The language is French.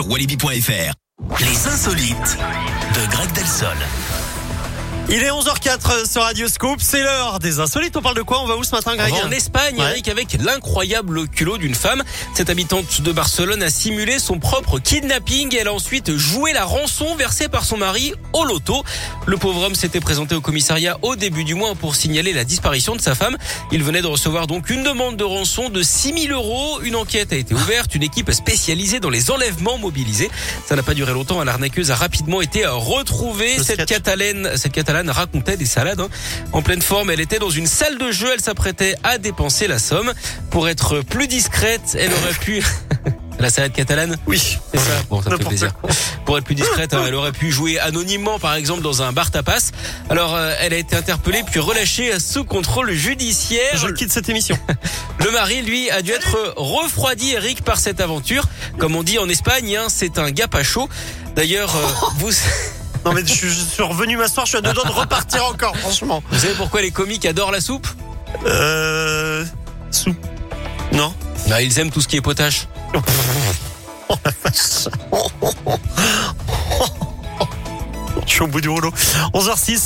sur walibi.fr. Les insolites de Greg Delsol. Il est 11h04 sur Radio Scoop, c'est l'heure des insolites. On parle de quoi? On va où ce matin, Greg? En Espagne, Ouais. Eric, avec l'incroyable culot d'une femme. Cette habitante de Barcelone a simulé son propre kidnapping. Elle a ensuite joué la rançon versée par son mari au loto. Le pauvre homme s'était présenté au commissariat au début du mois pour signaler la disparition de sa femme. Il venait de recevoir donc une demande de rançon de 6000 euros. Une enquête a été ouverte. Une équipe spécialisée dans les enlèvements mobilisés. Ça n'a pas duré longtemps. L'arnaqueuse a rapidement été retrouvée. Cette catalane, cette catalane racontait des salades. hein. En pleine forme, elle était dans une salle de jeu. Elle s'apprêtait à dépenser la somme. Pour être plus discrète, elle aurait pu... La salade catalane Oui. c'est ça Bon, ça me fait plaisir. Pour être plus discrète, hein, elle aurait pu jouer anonymement, par exemple, dans un bar tapas. Alors, euh, elle a été interpellée puis relâchée sous contrôle judiciaire. Je quitte cette émission. Le mari, lui, a dû être refroidi, Eric, par cette aventure. Comme on dit en Espagne, hein, c'est un gars pas chaud. D'ailleurs, euh, vous, Non mais je suis, je suis revenu m'asseoir, je suis à deux doigts de repartir encore, franchement. vous savez pourquoi les comiques adorent la soupe Euh... Soupe. Non bah, Ils aiment tout ce qui est potache. Je suis au bout du rouleau. 11h06.